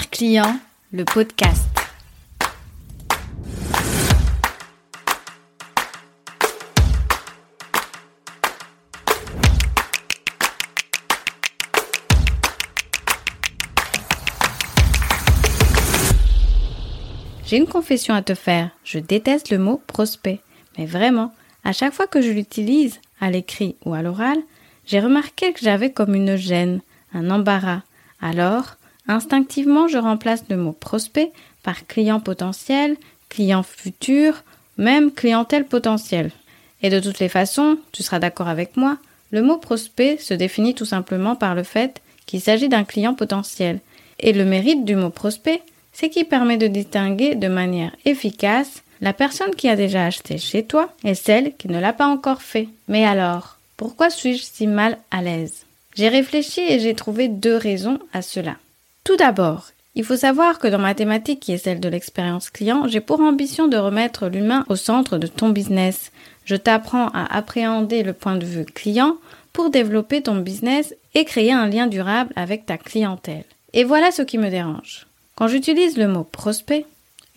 Client, le podcast. J'ai une confession à te faire. Je déteste le mot prospect. Mais vraiment, à chaque fois que je l'utilise, à l'écrit ou à l'oral, j'ai remarqué que j'avais comme une gêne, un embarras. Alors, instinctivement, je remplace le mot prospect par client potentiel, client futur, même clientèle potentielle. Et de toutes les façons, tu seras d'accord avec moi, le mot prospect se définit tout simplement par le fait qu'il s'agit d'un client potentiel. Et le mérite du mot prospect, c'est qui permet de distinguer de manière efficace la personne qui a déjà acheté chez toi et celle qui ne l'a pas encore fait. Mais alors, pourquoi suis-je si mal à l'aise? J'ai réfléchi et j'ai trouvé deux raisons à cela. Tout d'abord, il faut savoir que dans ma thématique qui est celle de l'expérience client, j'ai pour ambition de remettre l'humain au centre de ton business. Je t'apprends à appréhender le point de vue client pour développer ton business et créer un lien durable avec ta clientèle. Et voilà ce qui me dérange. Quand j'utilise le mot prospect,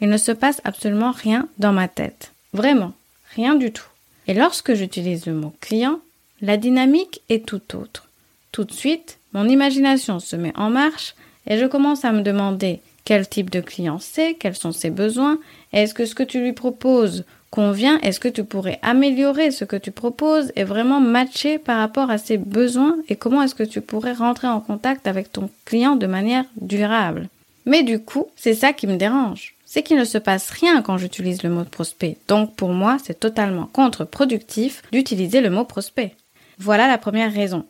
il ne se passe absolument rien dans ma tête. Vraiment, rien du tout. Et lorsque j'utilise le mot client, la dynamique est tout autre. Tout de suite, mon imagination se met en marche et je commence à me demander quel type de client c'est, quels sont ses besoins, est-ce que ce que tu lui proposes convient, est-ce que tu pourrais améliorer ce que tu proposes et vraiment matcher par rapport à ses besoins? Et comment est-ce que tu pourrais rentrer en contact avec ton client de manière durable? Mais du coup, c'est ça qui me dérange. C'est qu'il ne se passe rien quand j'utilise le mot prospect. Donc pour moi, c'est totalement contre-productif d'utiliser le mot prospect. Voilà la première raison.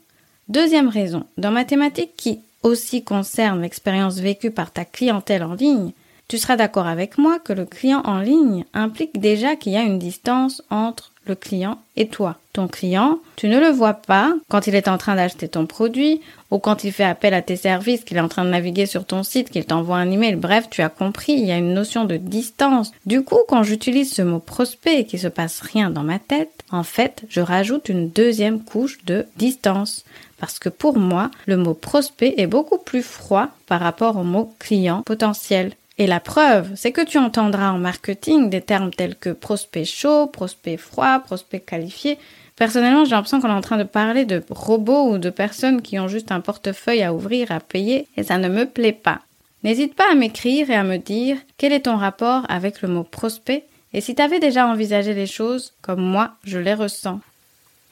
Deuxième raison, dans ma thématique qui aussi concerne l'expérience vécue par ta clientèle en ligne, tu seras d'accord avec moi que le client en ligne implique déjà qu'il y a une distance entre le client et toi. Ton client, tu ne le vois pas quand il est en train d'acheter ton produit ou quand il fait appel à tes services, qu'il est en train de naviguer sur ton site, qu'il t'envoie un email. Bref, tu as compris, il y a une notion de distance. Du coup, quand j'utilise ce mot prospect et qu'il se passe rien dans ma tête, en fait, je rajoute une deuxième couche de distance. Parce que pour moi, le mot prospect est beaucoup plus froid par rapport au mot client potentiel. Et la preuve, c'est que tu entendras en marketing des termes tels que prospect chaud, prospect froid, prospect qualifié. Personnellement, j'ai l'impression qu'on est en train de parler de robots ou de personnes qui ont juste un portefeuille à ouvrir, à payer, et ça ne me plaît pas. N'hésite pas à m'écrire et à me dire quel est ton rapport avec le mot prospect et si tu avais déjà envisagé les choses comme moi je les ressens.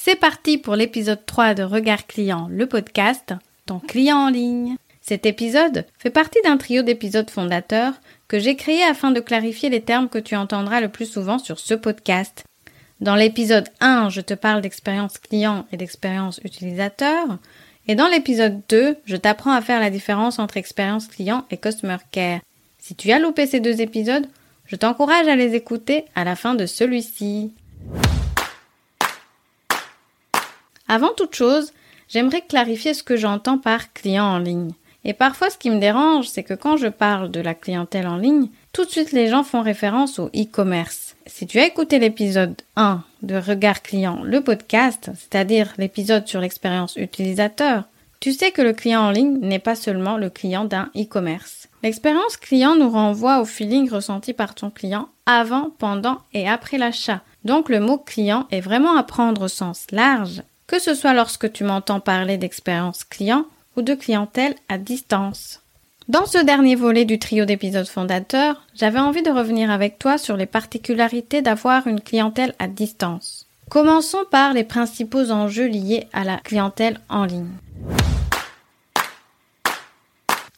C'est parti pour l'épisode 3 de Regard Client, le podcast, ton client en ligne. Cet épisode fait partie d'un trio d'épisodes fondateurs que j'ai créé afin de clarifier les termes que tu entendras le plus souvent sur ce podcast. Dans l'épisode 1, je te parle d'expérience client et d'expérience utilisateur. Et dans l'épisode 2, je t'apprends à faire la différence entre expérience client et customer care. Si tu as loupé ces deux épisodes, je t'encourage à les écouter à la fin de celui-ci. Avant toute chose, j'aimerais clarifier ce que j'entends par client en ligne. Et parfois, ce qui me dérange, c'est que quand je parle de la clientèle en ligne, tout de suite les gens font référence au e-commerce. Si tu as écouté l'épisode 1 de Regard Client, le podcast, c'est-à-dire l'épisode sur l'expérience utilisateur, tu sais que le client en ligne n'est pas seulement le client d'un e-commerce. L'expérience client nous renvoie au feeling ressenti par ton client avant, pendant et après l'achat. Donc le mot client est vraiment à prendre au sens large, que ce soit lorsque tu m'entends parler d'expérience client de clientèle à distance. Dans ce dernier volet du trio d'épisodes fondateurs, j'avais envie de revenir avec toi sur les particularités d'avoir une clientèle à distance. Commençons par les principaux enjeux liés à la clientèle en ligne.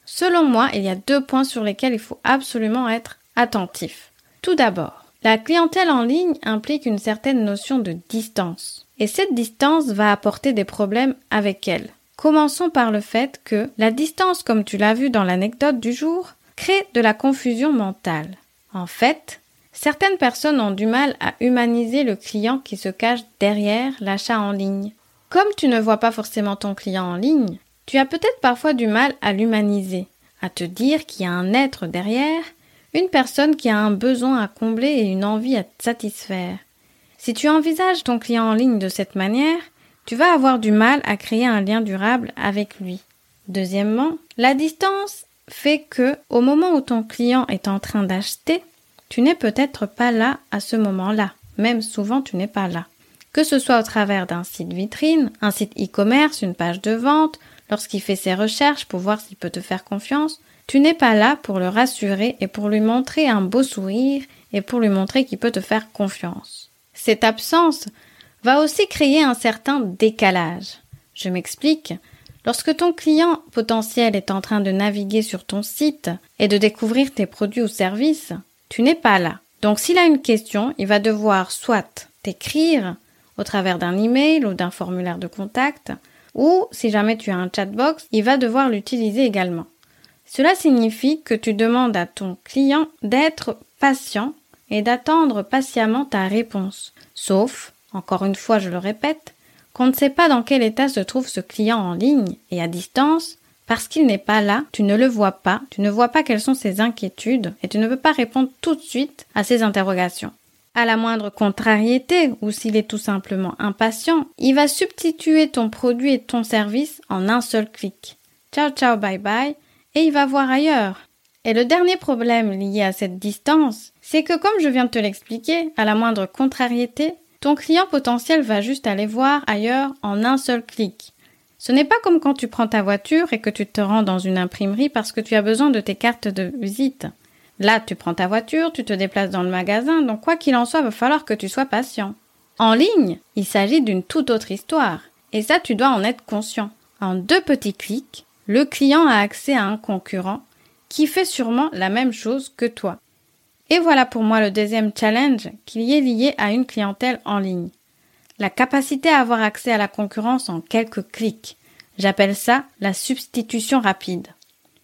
Selon moi, il y a deux points sur lesquels il faut absolument être attentif. Tout d'abord, la clientèle en ligne implique une certaine notion de distance. Et cette distance va apporter des problèmes avec elle. Commençons par le fait que la distance, comme tu l'as vu dans l'anecdote du jour, crée de la confusion mentale. En fait, certaines personnes ont du mal à humaniser le client qui se cache derrière l'achat en ligne. Comme tu ne vois pas forcément ton client en ligne, tu as peut-être parfois du mal à l'humaniser, à te dire qu'il y a un être derrière, une personne qui a un besoin à combler et une envie à satisfaire. Si tu envisages ton client en ligne de cette manière, tu vas avoir du mal à créer un lien durable avec lui. Deuxièmement, la distance fait que, au moment où ton client est en train d'acheter, tu n'es peut-être pas là à ce moment-là. Même souvent, tu n'es pas là. Que ce soit au travers d'un site vitrine, un site e-commerce, une page de vente, lorsqu'il fait ses recherches pour voir s'il peut te faire confiance, tu n'es pas là pour le rassurer et pour lui montrer un beau sourire et pour lui montrer qu'il peut te faire confiance. Cette absence va aussi créer un certain décalage. Je m'explique. Lorsque ton client potentiel est en train de naviguer sur ton site et de découvrir tes produits ou services, tu n'es pas là. Donc s'il a une question, il va devoir soit t'écrire au travers d'un email ou d'un formulaire de contact, ou si jamais tu as un chatbox, il va devoir l'utiliser également. Cela signifie que tu demandes à ton client d'être patient et d'attendre patiemment ta réponse. Sauf, encore une fois je le répète, qu'on ne sait pas dans quel état se trouve ce client en ligne et à distance, parce qu'il n'est pas là, tu ne le vois pas, tu ne vois pas quelles sont ses inquiétudes et tu ne peux pas répondre tout de suite à ses interrogations. À la moindre contrariété ou s'il est tout simplement impatient, il va substituer ton produit et ton service en un seul clic. Ciao ciao bye bye et il va voir ailleurs. Et le dernier problème lié à cette distance, c'est que comme je viens de te l'expliquer, à la moindre contrariété, ton client potentiel va juste aller voir ailleurs en un seul clic. Ce n'est pas comme quand tu prends ta voiture et que tu te rends dans une imprimerie parce que tu as besoin de tes cartes de visite. Là, tu prends ta voiture, tu te déplaces dans le magasin, donc quoi qu'il en soit, va falloir que tu sois patient. En ligne, il s'agit d'une toute autre histoire. Et ça, tu dois en être conscient. En deux petits clics, le client a accès à un concurrent qui fait sûrement la même chose que toi. Et voilà pour moi le deuxième challenge qui est lié à une clientèle en ligne. La capacité à avoir accès à la concurrence en quelques clics. J'appelle ça la substitution rapide.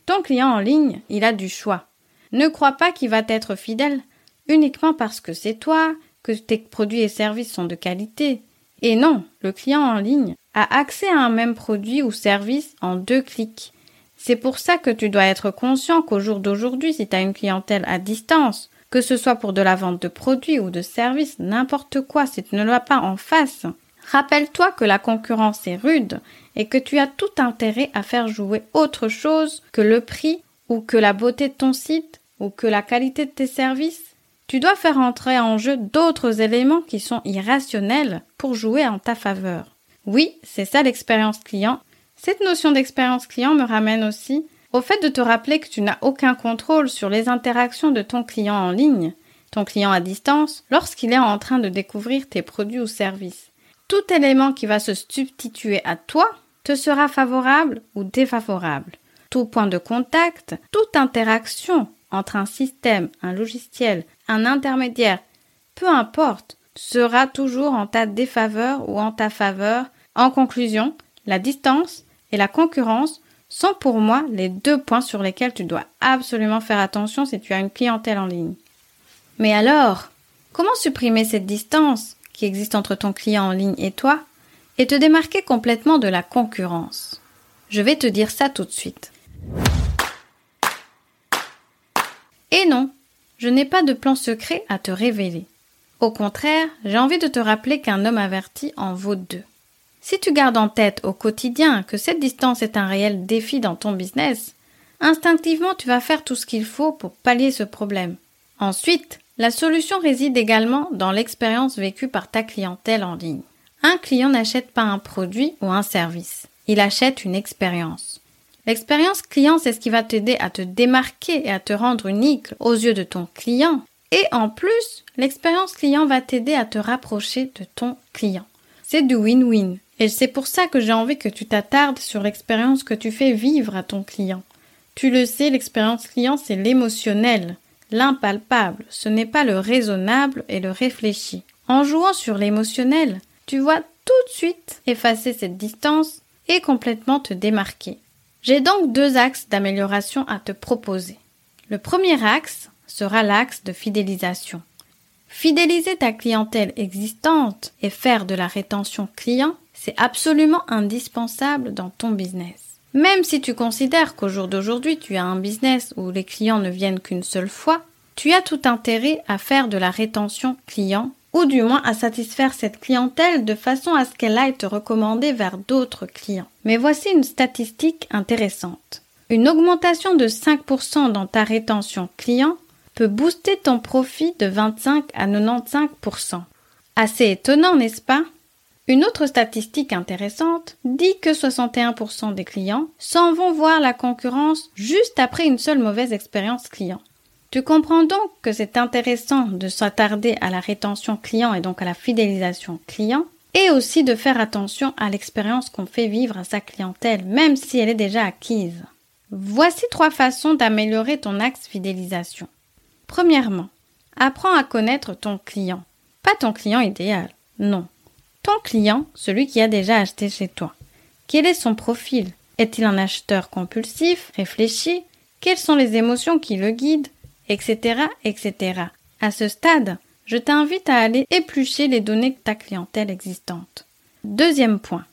Ton client en ligne, il a du choix. Ne crois pas qu'il va être fidèle uniquement parce que c'est toi, que tes produits et services sont de qualité. Et non, le client en ligne a accès à un même produit ou service en deux clics. C'est pour ça que tu dois être conscient qu'au jour d'aujourd'hui, si tu as une clientèle à distance, que ce soit pour de la vente de produits ou de services, n'importe quoi, si tu ne l'as pas en face, rappelle-toi que la concurrence est rude et que tu as tout intérêt à faire jouer autre chose que le prix ou que la beauté de ton site ou que la qualité de tes services, tu dois faire entrer en jeu d'autres éléments qui sont irrationnels pour jouer en ta faveur. Oui, c'est ça l'expérience client. Cette notion d'expérience client me ramène aussi au fait de te rappeler que tu n'as aucun contrôle sur les interactions de ton client en ligne, ton client à distance, lorsqu'il est en train de découvrir tes produits ou services. Tout élément qui va se substituer à toi te sera favorable ou défavorable. Tout point de contact, toute interaction entre un système, un logiciel, un intermédiaire, peu importe, sera toujours en ta défaveur ou en ta faveur. En conclusion, la distance la concurrence sont pour moi les deux points sur lesquels tu dois absolument faire attention si tu as une clientèle en ligne. Mais alors, comment supprimer cette distance qui existe entre ton client en ligne et toi et te démarquer complètement de la concurrence? Je vais te dire ça tout de suite. Et non, je n'ai pas de plan secret à te révéler. Au contraire, j'ai envie de te rappeler qu'un homme averti en vaut deux. Si tu gardes en tête au quotidien que cette distance est un réel défi dans ton business, instinctivement tu vas faire tout ce qu'il faut pour pallier ce problème. Ensuite, la solution réside également dans l'expérience vécue par ta clientèle en ligne. Un client n'achète pas un produit ou un service, il achète une expérience. L'expérience client, c'est ce qui va t'aider à te démarquer et à te rendre unique aux yeux de ton client. Et en plus, l'expérience client va t'aider à te rapprocher de ton client. C'est du win-win. Et c'est pour ça que j'ai envie que tu t'attardes sur l'expérience que tu fais vivre à ton client. Tu le sais, l'expérience client, c'est l'émotionnel, l'impalpable, ce n'est pas le raisonnable et le réfléchi. En jouant sur l'émotionnel, tu vois tout de suite effacer cette distance et complètement te démarquer. J'ai donc deux axes d'amélioration à te proposer. Le premier axe sera l'axe de fidélisation. Fidéliser ta clientèle existante et faire de la rétention client, c'est absolument indispensable dans ton business. Même si tu considères qu'au jour d'aujourd'hui tu as un business où les clients ne viennent qu'une seule fois, tu as tout intérêt à faire de la rétention client ou du moins à satisfaire cette clientèle de façon à ce qu'elle aille te recommander vers d'autres clients. Mais voici une statistique intéressante. Une augmentation de 5% dans ta rétention client peut booster ton profit de 25 à 95%. Assez étonnant, n'est-ce pas? Une autre statistique intéressante dit que 61% des clients s'en vont voir la concurrence juste après une seule mauvaise expérience client. Tu comprends donc que c'est intéressant de s'attarder à la rétention client et donc à la fidélisation client et aussi de faire attention à l'expérience qu'on fait vivre à sa clientèle, même si elle est déjà acquise. Voici trois façons d'améliorer ton axe fidélisation. Premièrement, apprends à connaître ton client. Pas ton client idéal, non. Client, celui qui a déjà acheté chez toi. Quel est son profil? Est-il un acheteur compulsif, réfléchi? Quelles sont les émotions qui le guident? Etc. etc. À ce stade, je t'invite à aller éplucher les données de ta clientèle existante. Deuxième point.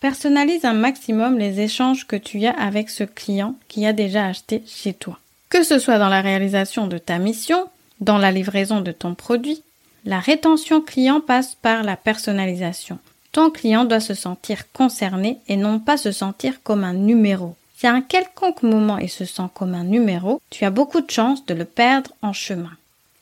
Personnalise un maximum les échanges que tu as avec ce client qui a déjà acheté chez toi. Que ce soit dans la réalisation de ta mission, dans la livraison de ton produit, la rétention client passe par la personnalisation. Ton client doit se sentir concerné et non pas se sentir comme un numéro. Si à un quelconque moment il se sent comme un numéro, tu as beaucoup de chances de le perdre en chemin.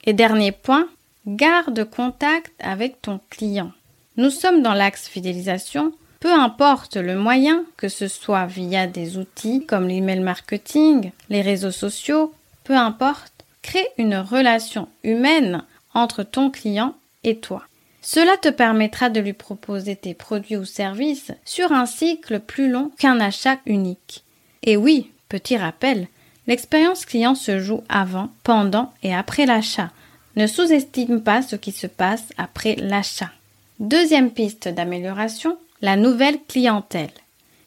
Et dernier point, garde contact avec ton client. Nous sommes dans l'axe fidélisation, peu importe le moyen, que ce soit via des outils comme l'email marketing, les réseaux sociaux, peu importe, crée une relation humaine entre ton client et toi. Cela te permettra de lui proposer tes produits ou services sur un cycle plus long qu'un achat unique. Et oui, petit rappel, l'expérience client se joue avant, pendant et après l'achat. Ne sous-estime pas ce qui se passe après l'achat. Deuxième piste d'amélioration, la nouvelle clientèle.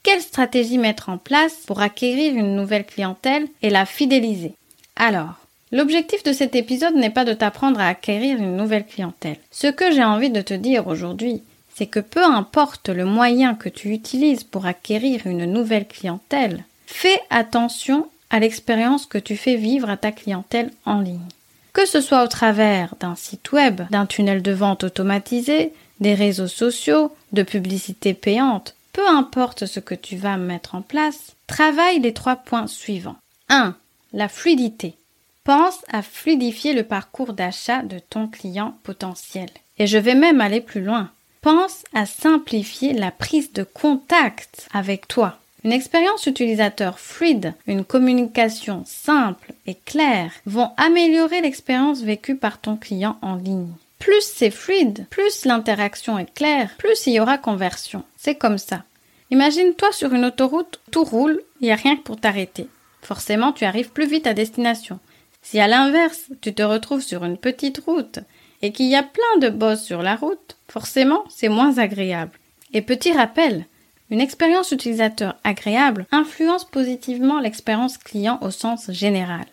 Quelle stratégie mettre en place pour acquérir une nouvelle clientèle et la fidéliser? Alors, l'objectif de cet épisode n'est pas de t'apprendre à acquérir une nouvelle clientèle. Ce que j'ai envie de te dire aujourd'hui, c'est que peu importe le moyen que tu utilises pour acquérir une nouvelle clientèle, fais attention à l'expérience que tu fais vivre à ta clientèle en ligne. Que ce soit au travers d'un site web, d'un tunnel de vente automatisé, des réseaux sociaux, de publicité payante, peu importe ce que tu vas mettre en place, travaille les trois points suivants. 1. La fluidité. Pense à fluidifier le parcours d'achat de ton client potentiel. Et je vais même aller plus loin. Pense à simplifier la prise de contact avec toi. Une expérience utilisateur fluide, une communication simple et claire vont améliorer l'expérience vécue par ton client en ligne. Plus c'est fluide, plus l'interaction est claire, plus il y aura conversion. C'est comme ça. Imagine-toi sur une autoroute, tout roule, il n'y a rien pour t'arrêter. Forcément, tu arrives plus vite à destination. Si à l'inverse, tu te retrouves sur une petite route et qu'il y a plein de bosses sur la route, forcément, c'est moins agréable. Et petit rappel, une expérience utilisateur agréable influence positivement l'expérience client au sens général.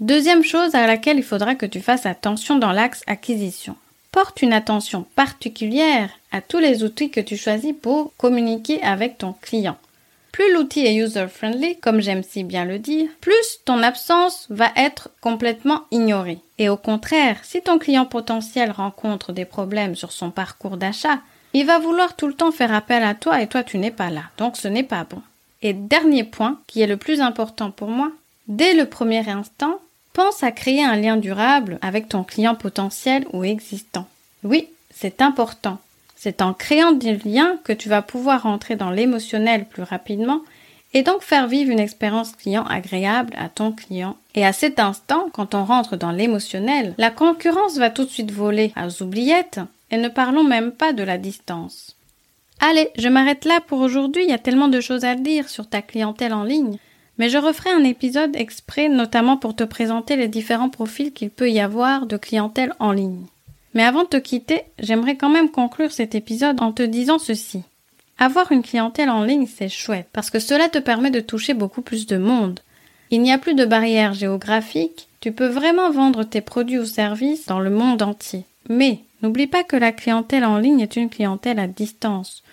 Deuxième chose à laquelle il faudra que tu fasses attention dans l'axe acquisition porte une attention particulière à tous les outils que tu choisis pour communiquer avec ton client. Plus l'outil est user-friendly, comme j'aime si bien le dire, plus ton absence va être complètement ignorée. Et au contraire, si ton client potentiel rencontre des problèmes sur son parcours d'achat, il va vouloir tout le temps faire appel à toi et toi tu n'es pas là. Donc ce n'est pas bon. Et dernier point, qui est le plus important pour moi, dès le premier instant, Pense à créer un lien durable avec ton client potentiel ou existant. Oui, c'est important. C'est en créant des liens que tu vas pouvoir entrer dans l'émotionnel plus rapidement et donc faire vivre une expérience client agréable à ton client. Et à cet instant, quand on rentre dans l'émotionnel, la concurrence va tout de suite voler aux oubliettes et ne parlons même pas de la distance. Allez, je m'arrête là pour aujourd'hui, il y a tellement de choses à dire sur ta clientèle en ligne. Mais je referai un épisode exprès notamment pour te présenter les différents profils qu'il peut y avoir de clientèle en ligne. Mais avant de te quitter, j'aimerais quand même conclure cet épisode en te disant ceci. Avoir une clientèle en ligne, c'est chouette, parce que cela te permet de toucher beaucoup plus de monde. Il n'y a plus de barrières géographiques, tu peux vraiment vendre tes produits ou services dans le monde entier. Mais n'oublie pas que la clientèle en ligne est une clientèle à distance.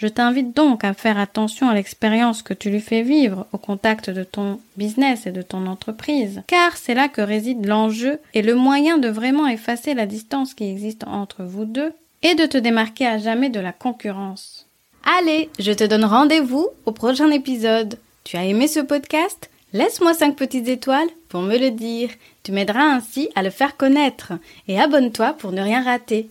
Je t'invite donc à faire attention à l'expérience que tu lui fais vivre au contact de ton business et de ton entreprise, car c'est là que réside l'enjeu et le moyen de vraiment effacer la distance qui existe entre vous deux et de te démarquer à jamais de la concurrence. Allez, je te donne rendez-vous au prochain épisode. Tu as aimé ce podcast? Laisse-moi 5 petites étoiles pour me le dire. Tu m'aideras ainsi à le faire connaître. Et abonne-toi pour ne rien rater.